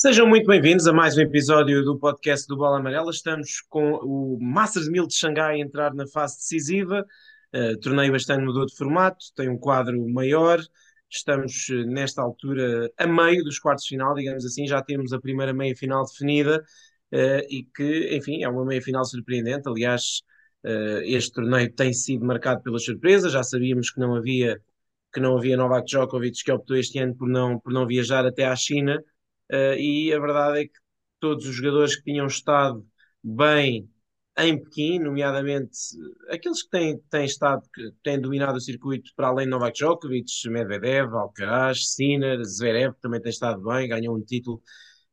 Sejam muito bem-vindos a mais um episódio do podcast do Bola Amarela. Estamos com o Masters 1000 de Xangai a entrar na fase decisiva. Uh, torneio bastante mudou de formato, tem um quadro maior. Estamos uh, nesta altura a meio dos quartos de final, digamos assim. Já temos a primeira meia-final definida uh, e que, enfim, é uma meia-final surpreendente. Aliás, este torneio tem sido marcado pela surpresa. Já sabíamos que não havia que não havia Novak Djokovic que optou este ano por não, por não viajar até à China Uh, e a verdade é que todos os jogadores que tinham estado bem em Pequim, nomeadamente aqueles que têm, têm estado, que têm dominado o circuito para além de Novak Djokovic, Medvedev, Alcaraz, Sinner, Zverev, que também tem estado bem, ganhou um título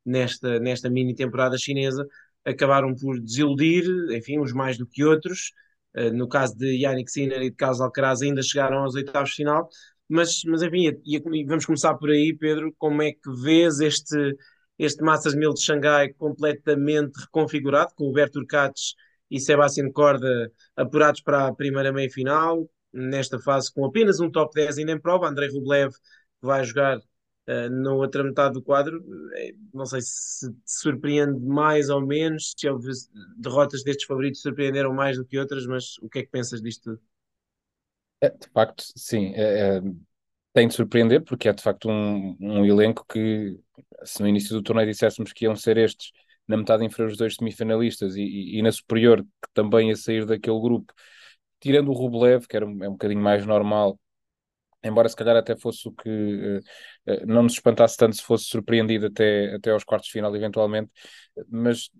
nesta, nesta mini temporada chinesa, acabaram por desiludir, enfim, uns mais do que outros. Uh, no caso de Yannick Sinner e de Carlos Alcaraz ainda chegaram aos oitavos de final, mas, mas enfim, e, e vamos começar por aí, Pedro. Como é que vês este, este Masters 1000 de Xangai completamente reconfigurado, com o Berto Urcates e Sebastián Corda apurados para a primeira meia-final, nesta fase com apenas um top 10 ainda em prova, Andrei Rublev vai jogar uh, na outra metade do quadro, eh, não sei se te surpreende mais ou menos, se houve derrotas destes favoritos surpreenderam mais do que outras, mas o que é que pensas disto tudo? É, de facto, sim. É, é, tem de surpreender, porque é de facto um, um elenco que, se no início do torneio disséssemos que iam ser estes, na metade inferior os dois semifinalistas e, e, e na superior, que também ia sair daquele grupo, tirando o Rublev, que era um, é um bocadinho mais normal, embora se calhar até fosse o que uh, uh, não nos espantasse tanto se fosse surpreendido até, até aos quartos de final, eventualmente, mas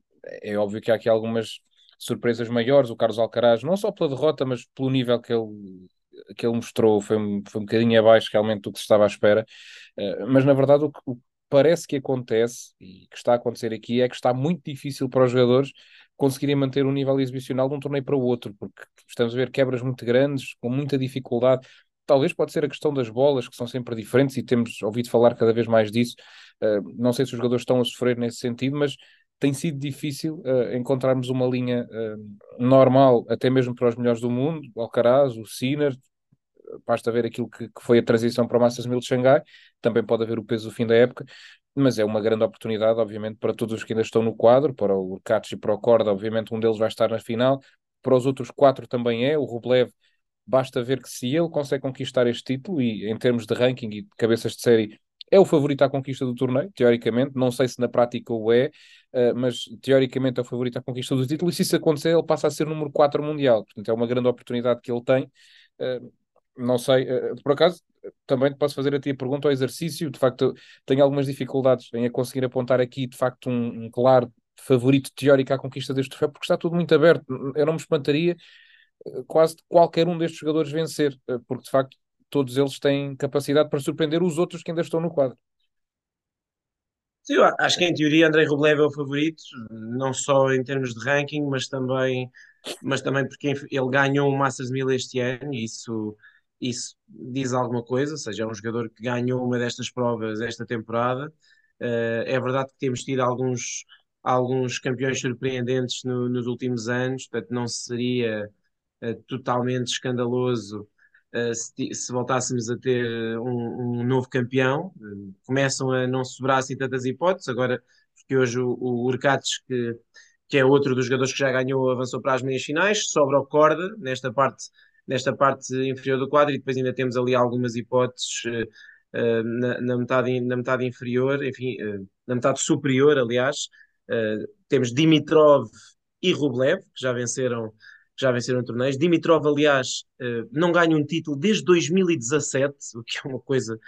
é óbvio que há aqui algumas surpresas maiores. O Carlos Alcaraz, não só pela derrota, mas pelo nível que ele que ele mostrou foi foi um bocadinho abaixo realmente do que se estava à espera, uh, mas na verdade o que, o parece que acontece e que está a acontecer aqui é que está muito difícil para os jogadores conseguirem manter um nível exibicional de um torneio para o outro, porque estamos a ver quebras muito grandes, com muita dificuldade. Talvez pode ser a questão das bolas, que são sempre diferentes, e temos ouvido falar cada vez mais disso. Uh, não sei se os jogadores estão a sofrer nesse sentido, mas tem sido difícil uh, encontrarmos uma linha uh, normal, até mesmo para os melhores do mundo, o Alcaraz, o Sinner, basta ver aquilo que, que, foi a transição para o Masters 1000 de Xangai, também pode haver o peso do fim da época, mas é uma grande oportunidade, obviamente, para todos os que ainda estão no quadro, para o Urcatos e para o Corda, obviamente um deles vai estar na final, para os outros quatro também é, o Rublev, basta ver que se ele consegue conquistar este título, e em termos de ranking e de cabeças de série, é o favorito à conquista do torneio, teoricamente. Não sei se na prática o é, uh, mas teoricamente é o favorito à conquista do título. E se isso acontecer, ele passa a ser número 4 mundial. Portanto, é uma grande oportunidade que ele tem. Uh, não sei, uh, por acaso, também te posso fazer a ti a pergunta ao exercício. De facto, tenho algumas dificuldades em conseguir apontar aqui, de facto, um, um claro favorito teórico à conquista deste troféu, porque está tudo muito aberto. Eu não me espantaria quase qualquer um destes jogadores vencer, porque de facto todos eles têm capacidade para surpreender os outros que ainda estão no quadro. Sim, acho que em teoria Andrei Rublev é o favorito, não só em termos de ranking, mas também, mas também porque ele ganhou o Masters 1000 este ano e isso, isso diz alguma coisa, ou seja, é um jogador que ganhou uma destas provas esta temporada. Uh, é verdade que temos tido alguns, alguns campeões surpreendentes no, nos últimos anos, portanto não seria uh, totalmente escandaloso eh, se, se, voltássemos a ter eh, um, um novo campeão. Uh, começam a não sobrar assim tantas hipóteses, agora, porque hoje o, o Urcates, que, que é outro dos jogadores que já ganhou, avançou para as meias finais, sobra o corda nesta parte, nesta parte inferior do quadro, e depois ainda temos ali algumas hipóteses. Uh, na, na, metade, na metade inferior, enfim, na metade superior, aliás, temos Dimitrov e Rublev, que já venceram já venceram torneios. Dimitrov, aliás, uh, não ganha um título desde 2017, o que é uma coisa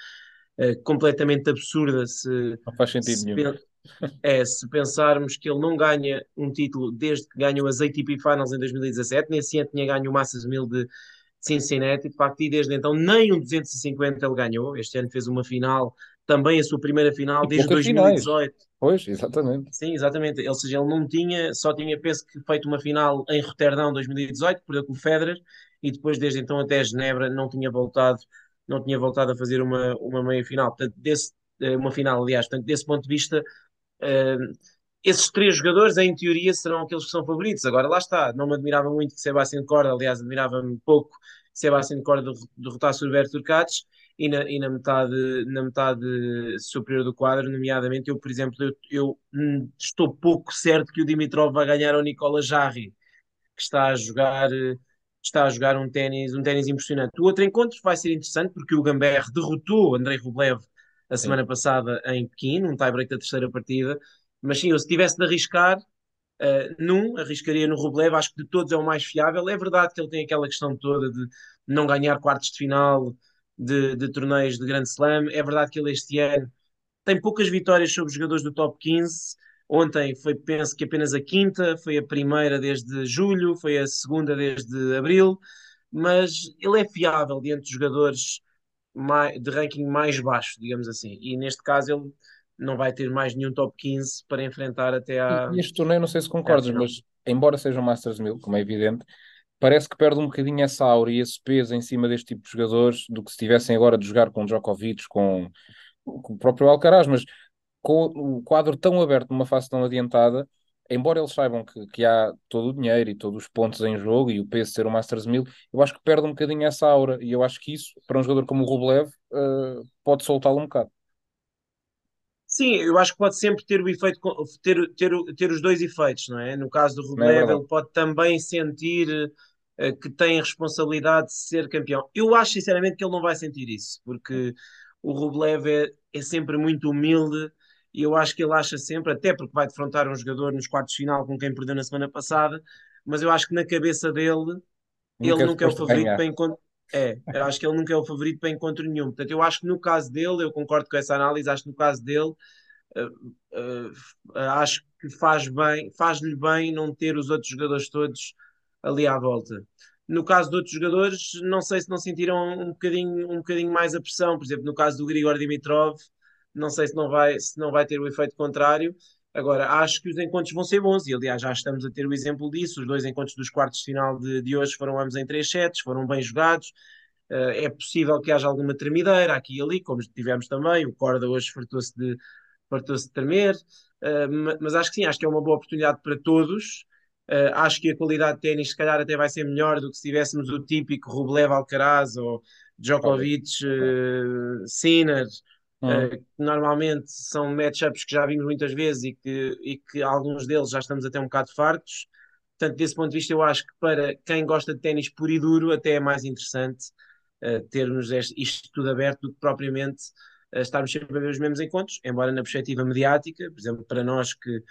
uh, completamente absurda se. Não faz sentido se nenhum. É, se pensarmos que ele não ganha um título desde que ganhou as ATP Finals em 2017, nesse ano tinha ganho o Masters 1000 de Cincinnati, de facto, e desde então nem um 250 ele ganhou. Este ano fez uma final também a sua primeira final e desde 2018. Finais. Pois, exatamente. Sim, exatamente. Ou seja, ele não tinha, só tinha, penso que feito uma final em Roterdão 2018, perdeu com o Federer, e depois desde então até Genebra não tinha voltado, não tinha voltado a fazer uma, uma meia final. Portanto, desse, eh, uma final, aliás, portanto, desse ponto de vista, uh, esses três jogadores, em teoria, serão aqueles que são favoritos. Agora, lá está, não me admirava muito que Sebastião Corda, aliás, admirava-me pouco Sebastian Corda derrotasse o Roberto Turcates e na, e na, metade, na metade superior do quadro, nomeadamente, eu, por exemplo, eu, eu hum, estou pouco certo que o Dimitrov vai ganhar ao Nicola Jarry, que está a jogar está a jogar um ténis um ténis impressionante. O outro encontro vai ser interessante porque o Gamber derrotou Andrei Rublev a semana sim. passada em Pequim, num tie-break da terceira partida, mas sim, eu se tivesse de arriscar, Uh, num, arriscaria no Rublev, acho que de todos é o mais fiável. É verdade que ele tem aquela questão toda de não ganhar quartos de final de, de torneios de Grande Slam. É verdade que ele este ano tem poucas vitórias sobre jogadores do top 15. Ontem foi, penso que apenas a quinta, foi a primeira desde julho, foi a segunda desde abril, mas ele é fiável diante de jogadores mais, de ranking mais baixo, digamos assim. E neste caso ele não vai ter mais nenhum top 15 para enfrentar até à. E este torneio, não sei se concordas, mas embora seja um Masters 1000, como é evidente, parece que perde um bocadinho essa aura e esse peso em cima deste tipo de jogadores do que se tivessem agora de jogar com Djokovic, com, com o próprio Alcaraz, mas com o quadro tão aberto numa fase tão adiantada, embora eles saibam que, que há todo o dinheiro e todos os pontos em jogo e o peso de ser o Masters 1000, eu acho que perde um bocadinho essa aura e eu acho que isso, para um jogador como o Rublev, uh, pode soltá-lo um bocado. Sim, eu acho que pode sempre ter o efeito, ter, ter, ter os dois efeitos, não é? No caso do é Rublev, é ele pode também sentir uh, que tem a responsabilidade de ser campeão. Eu acho sinceramente que ele não vai sentir isso, porque o Rublev é, é sempre muito humilde e eu acho que ele acha sempre, até porque vai defrontar um jogador nos quartos de final com quem perdeu na semana passada, mas eu acho que na cabeça dele, nunca ele nunca é o favorito para encontrar é, eu acho que ele nunca é o favorito para encontro nenhum. Portanto, eu acho que no caso dele, eu concordo com essa análise, acho que no caso dele, uh, uh, acho que faz bem, faz-lhe bem não ter os outros jogadores todos ali à volta. No caso de outros jogadores, não sei se não sentiram um bocadinho, um bocadinho mais a pressão. Por exemplo, no caso do Grigor Dimitrov, não sei se não vai, se não vai ter o efeito contrário. Agora, acho que os encontros vão ser bons e, aliás, já estamos a ter o exemplo disso. Os dois encontros dos quartos de final de, de hoje foram ambos em três sets, foram bem jogados. Uh, é possível que haja alguma tremideira aqui e ali, como tivemos também. O Corda hoje fartou-se de, fartou de tremer, uh, mas acho que sim, acho que é uma boa oportunidade para todos. Uh, acho que a qualidade de ténis, se calhar, até vai ser melhor do que se tivéssemos o típico Rublev Alcaraz ou Djokovic, uh, Sinner Uh, normalmente são matchups que já vimos muitas vezes e que, e que alguns deles já estamos até um bocado fartos. Portanto, desse ponto de vista, eu acho que para quem gosta de ténis puro e duro, até é mais interessante uh, termos este, isto tudo aberto do que propriamente uh, estarmos sempre a ver os mesmos encontros, embora na perspectiva mediática, por exemplo, para nós que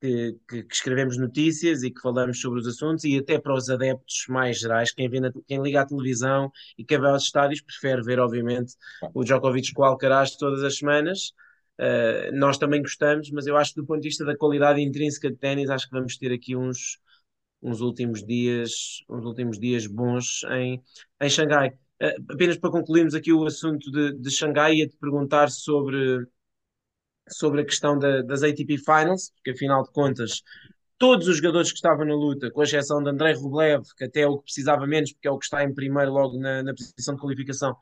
que, que, que, escrevemos notícias e que falamos sobre os assuntos e até para os adeptos mais gerais, quem, vê na, quem liga à televisão e quem vai aos estádios prefere ver, obviamente, o Djokovic com o Alcaraz todas as semanas. Uh, nós também gostamos, mas eu acho que do ponto de vista da qualidade intrínseca de ténis, acho que vamos ter aqui uns, uns últimos dias, uns últimos dias bons em, em Xangai. Uh, apenas para concluirmos aqui o assunto de, de Xangai, ia-te perguntar sobre sobre a questão da, das ATP Finals, porque afinal de contas todos os jogadores que estavam na luta, com exceção de Andrei Rublev, que até é o que precisava menos, porque é o que está em primeiro logo na, na posição de qualificação,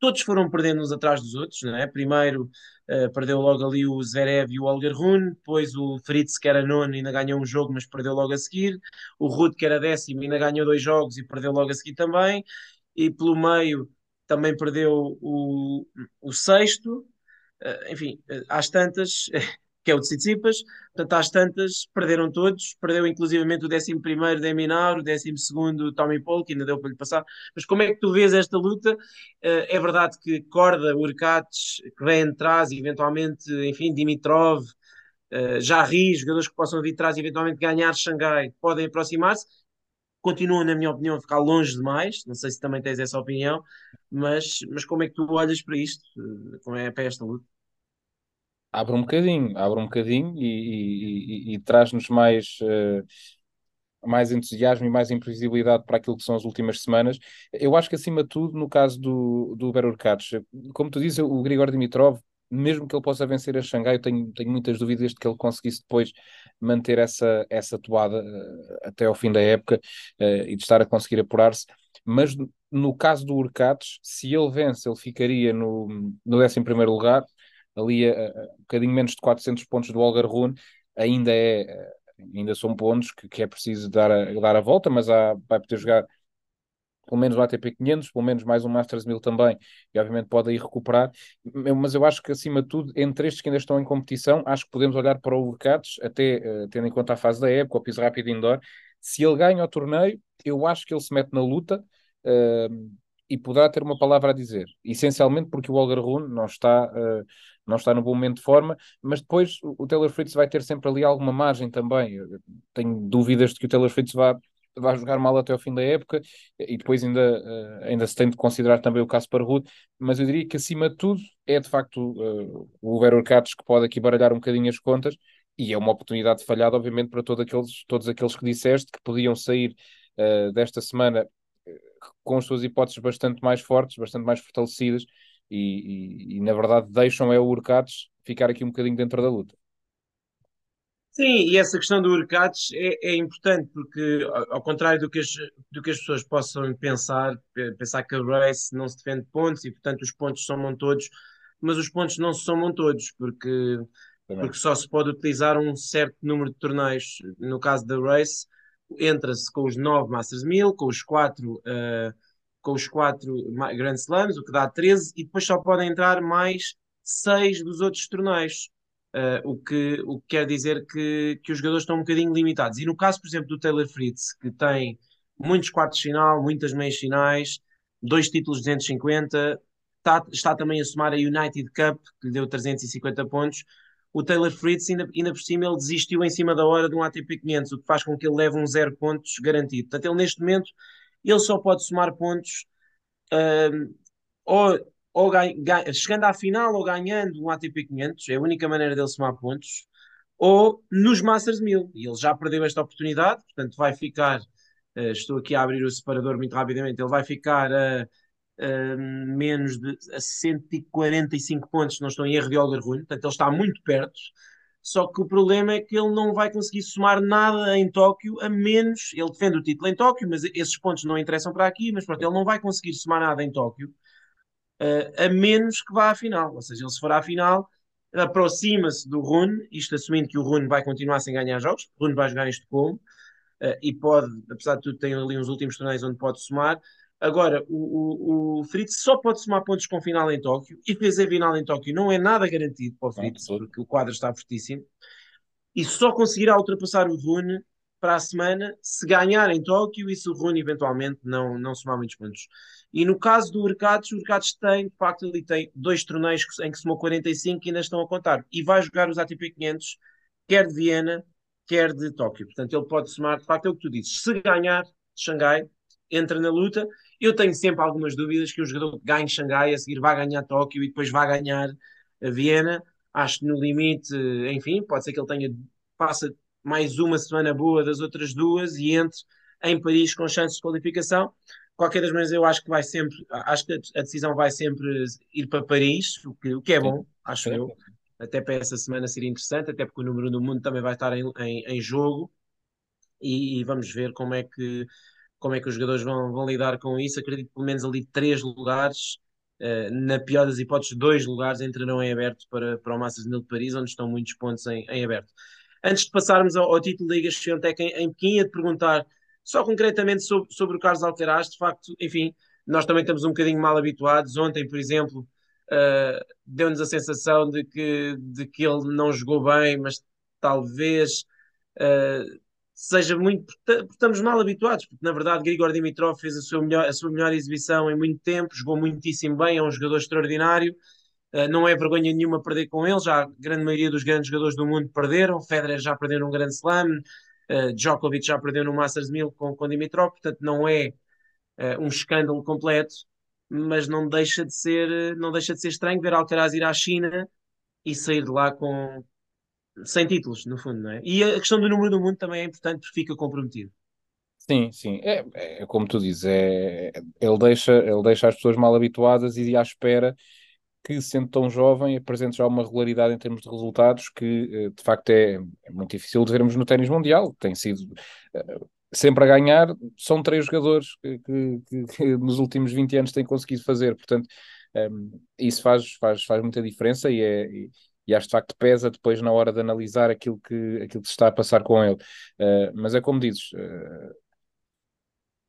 todos foram perdendo uns atrás dos outros, não é? Primeiro uh, perdeu logo ali o Zverev e o Olger Rune, depois o Fritz, que era nono, ainda ganhou um jogo, mas perdeu logo a seguir, o Ruud, que era décimo, ainda ganhou dois jogos e perdeu logo a seguir também, e pelo meio também perdeu o, o sexto, enfim, eh, às tantas, que é o de Tsitsipas, portanto, às tantas, perderam todos, perdeu inclusivamente o 11 primeiro Deminar, o 12 segundo Tommy Paul, que ainda deu para lhe passar, mas como é que tu vês esta luta? Eh, é verdade que Corda, Urcates, que vem atrás, eventualmente, enfim, Dimitrov, Jarry, jogadores que possam vir atrás e eventualmente ganhar Xangai, podem aproximar-se, continuam, na minha opinião, a ficar longe demais. Não sei se também tens essa opinião, mas, mas como é que tu olhas para isto? Como é para esta luta? abre um bocadinho, abre um bocadinho e, e, e, e traz-nos mais, uh, mais entusiasmo e mais imprevisibilidade para aquilo que são as últimas semanas. Eu acho que, acima de tudo, no caso do, do Berurkats, como tu dizes, o Grigor Dimitrov, mesmo que ele possa vencer a Xangai, eu tenho, tenho muitas dúvidas de que ele conseguisse depois manter essa, essa toada uh, até ao fim da época uh, e de estar a conseguir apurar-se. Mas no caso do Urcates, se ele vence, ele ficaria no, no 11 lugar ali a, a, um bocadinho menos de 400 pontos do Olga Rune, ainda é ainda são pontos que, que é preciso dar a, dar a volta, mas há, vai poder jogar pelo menos o ATP 500, pelo menos mais um Masters 1000 também, e obviamente pode aí recuperar, mas eu acho que acima de tudo, entre estes que ainda estão em competição, acho que podemos olhar para o Urcatos, até uh, tendo em conta a fase da época, o piso rápido indoor, se ele ganha o torneio, eu acho que ele se mete na luta, uh, e poderá ter uma palavra a dizer, essencialmente porque o Olga Rune não está, uh, não está no bom momento de forma, mas depois o Taylor Fritz vai ter sempre ali alguma margem também. Eu tenho dúvidas de que o Taylor Fritz vá, vá jogar mal até ao fim da época e depois ainda, uh, ainda se tem de considerar também o caso para Rude, mas eu diria que acima de tudo é de facto uh, o Vero Urcatos que pode aqui baralhar um bocadinho as contas e é uma oportunidade falhada, obviamente, para todos aqueles, todos aqueles que disseste que podiam sair desta semana com as suas hipóteses bastante mais fortes, bastante mais fortalecidas e, e, e na verdade deixam é o Urcates ficar aqui um bocadinho dentro da luta. Sim, e essa questão do Urcates é, é, importante porque, ao contrário do que, as, do que as pessoas possam pensar, pensar que a race não se defende pontos e, portanto, os pontos somam todos, mas os pontos não se somam todos porque, porque só se pode utilizar um certo número de torneios. No caso da race, entra-se com os 9 Masters 1000, com os 4 uh, com os quatro Grand Slams, o que dá 13, e depois só podem entrar mais 6 dos outros torneios. Uh, o, que, o que quer dizer que, que os jogadores estão um bocadinho limitados. E no caso, por exemplo, do Taylor Fritz, que tem muitos quartos de final, muitas meias finais, dois títulos de 250, está, está também a somar a United Cup, que lhe deu 350 pontos o Taylor Fritz, ainda, ainda por cima, ele desistiu em cima da hora de um ATP 500, o que faz com que ele leve um zero pontos garantido. Portanto, ele neste momento, ele só pode somar pontos uh, ou, ou chegando à final ou ganhando um ATP 500, é a única maneira dele somar pontos, ou nos Masters 1000. E ele já perdeu esta oportunidade, portanto vai ficar, uh, estou aqui a abrir o separador muito rapidamente, ele vai ficar a... Menos de a 145 pontos, não estou em erro de Algarrulho, portanto ele está muito perto. Só que o problema é que ele não vai conseguir somar nada em Tóquio, a menos. Ele defende o título em Tóquio, mas esses pontos não interessam para aqui. Mas pronto, ele não vai conseguir somar nada em Tóquio, a menos que vá à final. Ou seja, ele se for à final, aproxima-se do Rune, isto assumindo que o Rune vai continuar sem ganhar jogos. O Rune vai jogar em Estocolmo uh, e pode, apesar de tudo, tem ali uns últimos torneios onde pode somar. Agora, o, o, o Fritz só pode somar pontos com final em Tóquio e fazer final em Tóquio não é nada garantido para o Fritz, não, porque o quadro está fortíssimo. E só conseguirá ultrapassar o Rune para a semana se ganhar em Tóquio e se o Rune eventualmente não, não somar muitos pontos. E no caso do Urcados, o Urcados tem, de facto, ele tem dois torneios em que somou 45 e ainda estão a contar. E vai jogar os ATP 500, quer de Viena, quer de Tóquio. Portanto, ele pode somar, de facto, é o que tu dizes. Se ganhar Xangai, entra na luta eu tenho sempre algumas dúvidas que o jogador que ganhe Xangai a seguir vai ganhar Tóquio e depois vai ganhar a Viena. Acho que no limite, enfim, pode ser que ele tenha passa mais uma semana boa das outras duas e entre em Paris com chances de qualificação. Qualquer das maneiras, eu acho que vai sempre, acho que a decisão vai sempre ir para Paris, o que, o que é bom, acho eu. Até para essa semana seria interessante, até porque o número do mundo também vai estar em, em, em jogo e, e, vamos ver como é que como é que os jogadores vão, vão lidar com isso. Acredito que pelo menos ali três lugares, uh, na pior das hipóteses, dois lugares entrarão em aberto para, para o 1000 de Paris, onde estão muitos pontos em, em aberto. Antes de passarmos ao, ao título da Liga Xiontec em, em Pequim, ia-te perguntar só concretamente sobre, sobre o Carlos Alcaraz, de facto, enfim, nós também estamos um bocadinho mal habituados. Ontem, por exemplo, uh, deu-nos a sensação de que, de que ele não jogou bem, mas talvez uh, seja muito. Estamos mal habituados, porque na verdade Grigor Dimitrov fez a sua, melhor, a sua melhor exibição em muito tempo, jogou muitíssimo bem, é um jogador extraordinário. Uh, não é vergonha nenhuma perder com ele, já a grande maioria dos grandes jogadores do mundo perderam. Federer já perdeu num Grande Slam, uh, Djokovic já perdeu no Masters 1000 com, com Dimitrov, portanto não é uh, um escândalo completo, mas não deixa de ser, não deixa de ser estranho ver Alcaraz ir à China e sair de lá com, sem títulos, no fundo, não é? E a questão do número do mundo também é importante porque fica comprometido. Sim, sim, é, é como tu dizes, é, ele, deixa, ele deixa as pessoas mal habituadas e à espera que, sendo tão jovem, apresente já uma regularidade em termos de resultados que, eh, de facto, é, é muito difícil de vermos no ténis mundial. Tem sido uh, sempre a ganhar, são três jogadores que, que, que, nos últimos 20 anos têm conseguido fazer, portanto, um, ehm, isso faz, faz, faz muita diferença e é. E, e acho de facto pesa depois na hora de analisar aquilo que, aquilo que se está a passar com ele. Uh, mas é como dizes, uh,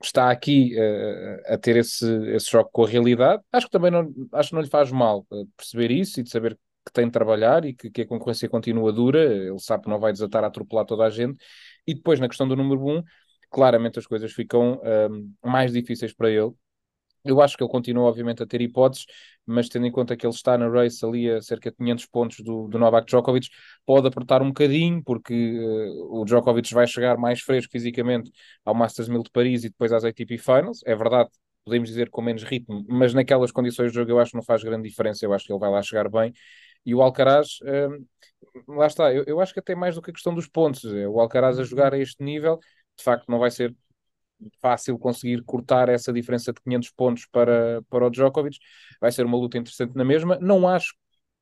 está aqui uh, a ter esse, esse choque com a realidade. Acho que também não, acho que não lhe faz mal uh, perceber isso e de saber que tem de trabalhar e que, que, a concorrência continua dura. Ele sabe que não vai desatar a atropelar toda a gente. E depois, na questão do número 1, um, claramente as coisas ficam uh, mais difíceis para ele. Eu acho que ele continua, obviamente, a ter hipóteses, mas tendo em conta que ele está na race ali a cerca de 500 pontos do, do Novak Djokovic, pode apertar um bocadinho, porque uh, o Djokovic vai chegar mais fresco fisicamente ao Masters 1000 de Paris e depois às ATP Finals. É verdade, podemos dizer com menos ritmo, mas naquelas condições de jogo eu acho que não faz grande diferença. Eu acho que ele vai lá chegar bem. E o Alcaraz, uh, lá está, eu, eu acho que até mais do que a questão dos pontos. É, o Alcaraz a jogar a este nível, de facto, não vai ser fácil conseguir cortar essa diferença de 500 pontos para, para o Djokovic. Vai ser uma luta interessante na mesma. Não acho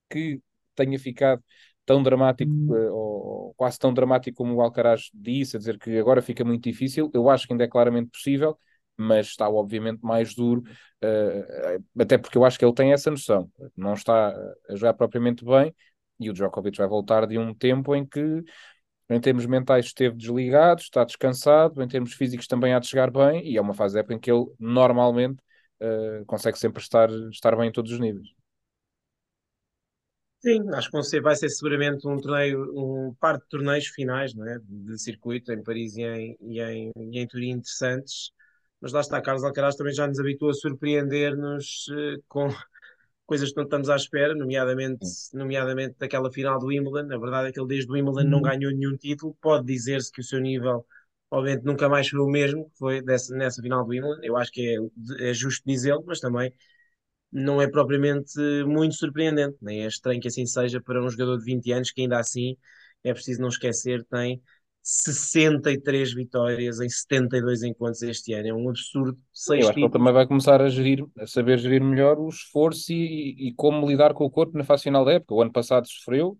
que tenha ficado tão dramático, uh, ou quase tão dramático como o Alcaraz disse, a dizer que agora fica muito difícil. Eu acho que ainda é claramente possível, mas está obviamente mais duro, uh, até porque eu acho que ele tem essa noção. Não está a jogar propriamente bem, e o Djokovic vai voltar de um tempo em que em termos mentais esteve desligado, está descansado, em termos físicos também há de chegar bem, e é uma fase época em que ele normalmente uh, consegue sempre estar, estar bem em todos os níveis. Sim, acho que vai ser seguramente um torneio, um par de torneios finais, não é? De circuito em Paris e em, e em, e em Turim interessantes. Mas lá está, Carlos Alcaraz também já nos habituou a surpreender-nos uh, com, coisas que não estamos à espera, nomeadamente, nomeadamente daquela final do Wimbledon. A verdade é que ele desde o Wimbledon não uhum. ganhou nenhum título. Pode dizer-se que o seu nível, obviamente, nunca mais foi o mesmo que foi dessa, nessa final do Wimbledon. Eu acho que é, é justo dizê-lo, mas também não é propriamente muito surpreendente, nem é estranho que assim seja para um jogador de 20 anos que ainda assim é preciso não esquecer, tem 63 vitórias em 72 encontros este ano. É um absurdo. Seis Eu acho que ele também vai começar a gerir, a saber gerir melhor o esforço e, e como lidar com o corpo na fase final da época. O ano passado sofreu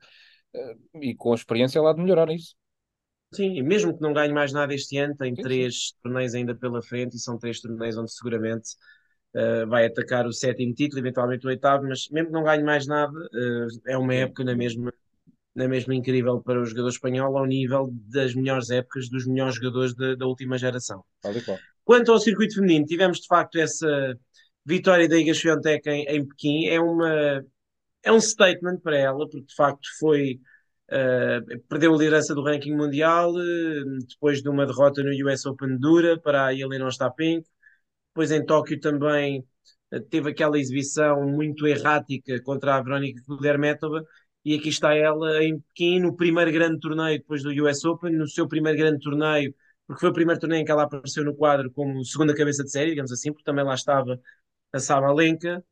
uh, e com a experiência lá de melhorar isso. Sim, e mesmo que não ganhe mais nada este ano, tem sim, três torneios ainda pela frente e são três torneios onde seguramente uh, vai atacar o sétimo título, eventualmente o oitavo, mas mesmo que não ganhe mais nada, uh, é uma época na mesma na mesma incrível para o jogador espanhol ao nível das melhores épocas dos melhores jogadores da, da última geração. Quanto ao circuito feminino, tivemos de facto essa vitória da Iga Swiatek em, em Pequim, é, uma, é um statement para ela, porque de facto foi uh, perdeu a liderança do ranking mundial uh, depois de uma derrota no US Open dura para a Helena Ostapenko, depois em Tóquio também uh, teve aquela exibição muito errática contra a Verónica Kudermetova, e aqui está ela em Pequim, no primeiro grande torneio depois do US Open, no seu primeiro grande torneio, porque foi o primeiro torneio em que ela apareceu no quadro como segunda cabeça de série, digamos assim, porque também lá estava a Sabalenka,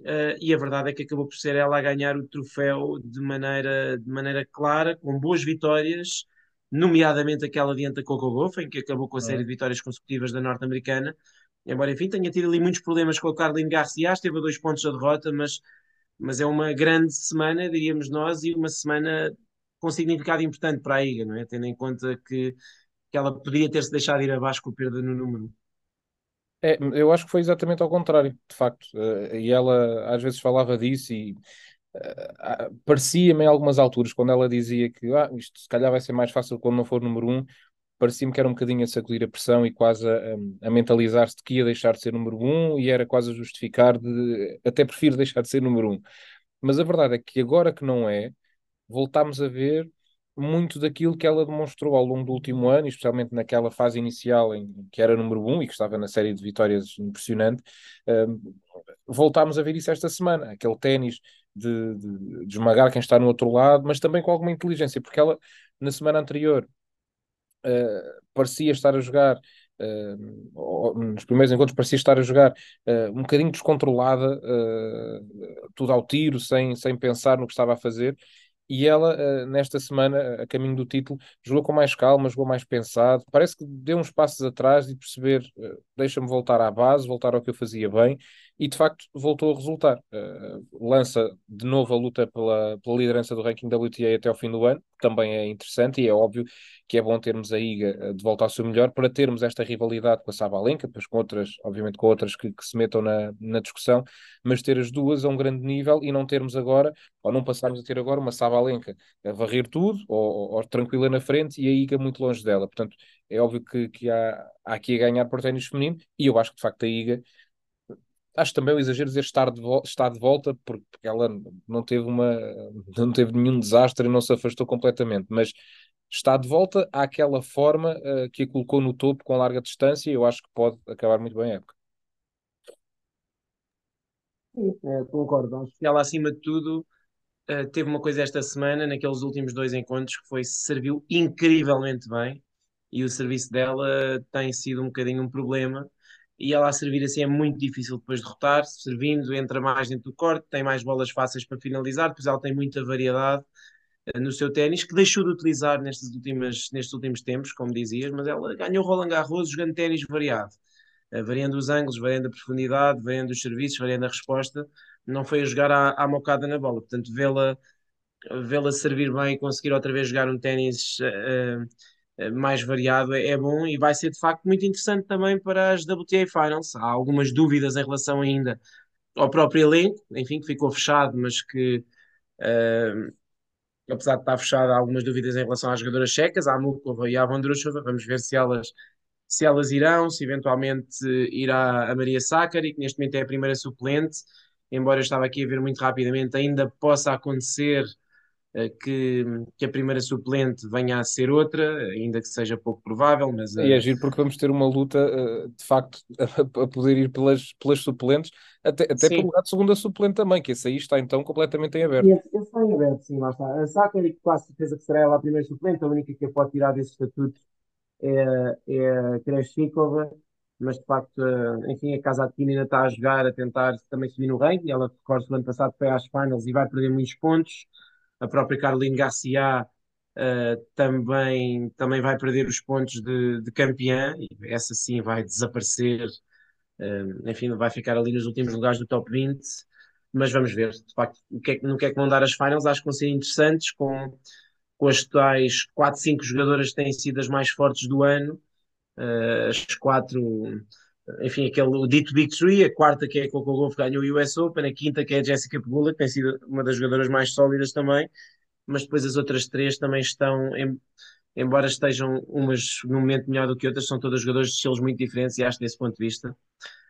uh, e a verdade é que acabou por ser ela a ganhar o troféu de maneira, de maneira clara, com boas vitórias, nomeadamente aquela diante da Coco Gauff, em que acabou com a série de vitórias consecutivas da norte-americana, embora enfim tenha tido ali muitos problemas com a Caroline Garcia, esteve a dois pontos da derrota, mas mas é uma grande semana, diríamos nós, e uma semana com significado importante para a IGA, não é? Tendo em conta que, que ela podia ter-se deixado ir abaixo com a perda no número. É, eu acho que foi exatamente ao contrário, de facto. Uh, e ela às vezes falava disso e uh, parecia-me em algumas alturas, quando ela dizia que ah, isto se calhar vai ser mais fácil quando não for número um, parecia-me que era um bocadinho a sacudir a pressão e quase a, a mentalizar-se de que ia deixar de ser número um e era quase a justificar de até prefiro deixar de ser número um. Mas a verdade é que agora que não é, voltámos a ver muito daquilo que ela demonstrou ao longo do último ano, especialmente naquela fase inicial em que era número um e que estava na série de vitórias impressionante. Um, voltámos a ver isso esta semana, aquele ténis de, de, de esmagar quem está no outro lado, mas também com alguma inteligência, porque ela na semana anterior uh, parecia estar a jogar, uh, nos primeiros encontros, parecia estar a jogar uh, um bocadinho descontrolada, tudo ao tiro, sem, sem pensar no que estava a fazer. E ela, nesta semana, a caminho do título, jogou com mais calma, jogou mais pensado. Parece que deu uns passos atrás e perceber: deixa-me voltar à base, voltar ao que eu fazia bem. E de facto voltou a resultar. Uh, lança de novo a luta pela, pela liderança do ranking WTA até ao fim do ano, também é interessante e é óbvio que é bom termos a Iga eh, de volta ao seu melhor para termos esta rivalidade com a Sabalenka, depois com outras, obviamente com outras que, que se metam na, na discussão, mas ter as duas a um grande nível e não termos agora, ou não passarmos a ter agora uma Sabalenka a varrer tudo, ou, ou, tranquila na frente e a Iga muito longe dela. Portanto, é óbvio que, que há, há aqui a ganhar por ténis feminino e eu acho que de facto a Iga acho também o exagero dizer estar de, estar de volta, porque ela não teve uma não teve nenhum desastre e não se afastou completamente, mas está de volta àquela forma uh, que a colocou no topo com larga distância e eu acho que pode acabar muito bem a época. Sim, é, concordo. Acho que ela, acima de tudo, uh, teve uma coisa esta semana, naqueles últimos dois encontros, que foi serviu incrivelmente bem e o serviço dela tem sido um bocadinho um problema e ela a servir assim é muito difícil depois de derrotar, servindo, entra mais dentro do corte, tem mais bolas fáceis para finalizar, depois ela tem muita variedade uh, no seu ténis, que deixou de utilizar nestes, últimas, nestes últimos tempos, como dizias, mas ela ganhou Roland Garros jogando ténis variado, uh, variando os ângulos, variando a profundidade, variando os serviços, variando a resposta, não foi a jogar à, à mocada na bola, portanto vê-la vê-la servir bem e conseguir outra vez jogar um ténis uh, eh, mais variado é, bom e vai ser de facto muito interessante também para as WTA Finals. Há algumas dúvidas em relação ainda ao próprio elenco, enfim, que ficou fechado, mas que uh, apesar de estar fechado, há algumas dúvidas em relação às jogadoras checas, à Mukova e à Vondrushova. Vamos ver se elas, se elas irão, se eventualmente irá a Maria Sakkari, que neste momento é a primeira suplente. Embora eu estava aqui a ver muito rapidamente, ainda possa acontecer eh, que, que, a primeira suplente venha a ser outra, ainda que seja pouco provável. Mas, E é giro porque vamos ter uma luta, eh, de facto, a, poder ir pelas, pelas suplentes, até, até pelo lado de segunda suplente também, que esse aí está então completamente em aberto. Esse, esse está em aberto, sim, lá está. A Sakari, quase certeza que será ela a primeira suplente, a única que a pode tirar desse estatuto é, é a Kreshikova, mas de facto, eh, enfim, a Casa Atkina ainda está a jogar, a tentar também subir no ranking. Ela, recordo, o ano passado foi às finals e vai perder muitos pontos a própria Caroline Garcia uh, também, também vai perder os pontos de, de campeã, e essa sim vai desaparecer, uh, enfim, vai ficar ali nos últimos lugares do top 20, mas vamos ver, de facto, o que é, no que é que vão dar as finals, acho que vão ser interessantes, com, com as tais 4, 5 jogadoras que têm sido as mais fortes do ano, uh, as quatro enfim, aquele o dito Big Three, a quarta que é a Coco Golf ganhou o US Open, a quinta que é a Jessica Pegula, que tem sido uma das jogadoras mais sólidas também, mas depois as outras três também estão, em, embora estejam umas num momento melhor do que outras, são todas jogadoras de estilos muito diferentes e acho que desse ponto de vista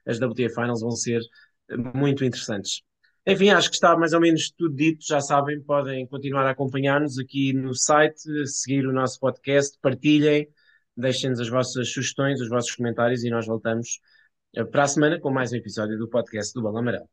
as WTA Finals vão ser muito interessantes. Enfim, acho que está mais ou menos tudo dito, já sabem, podem continuar a acompanhar-nos aqui no site, seguir o nosso podcast, partilhem, Deixem-nos as vossas sugestões, os vossos comentários e nós voltamos eh, para a semana com mais um episódio do podcast do Balão Amarelo.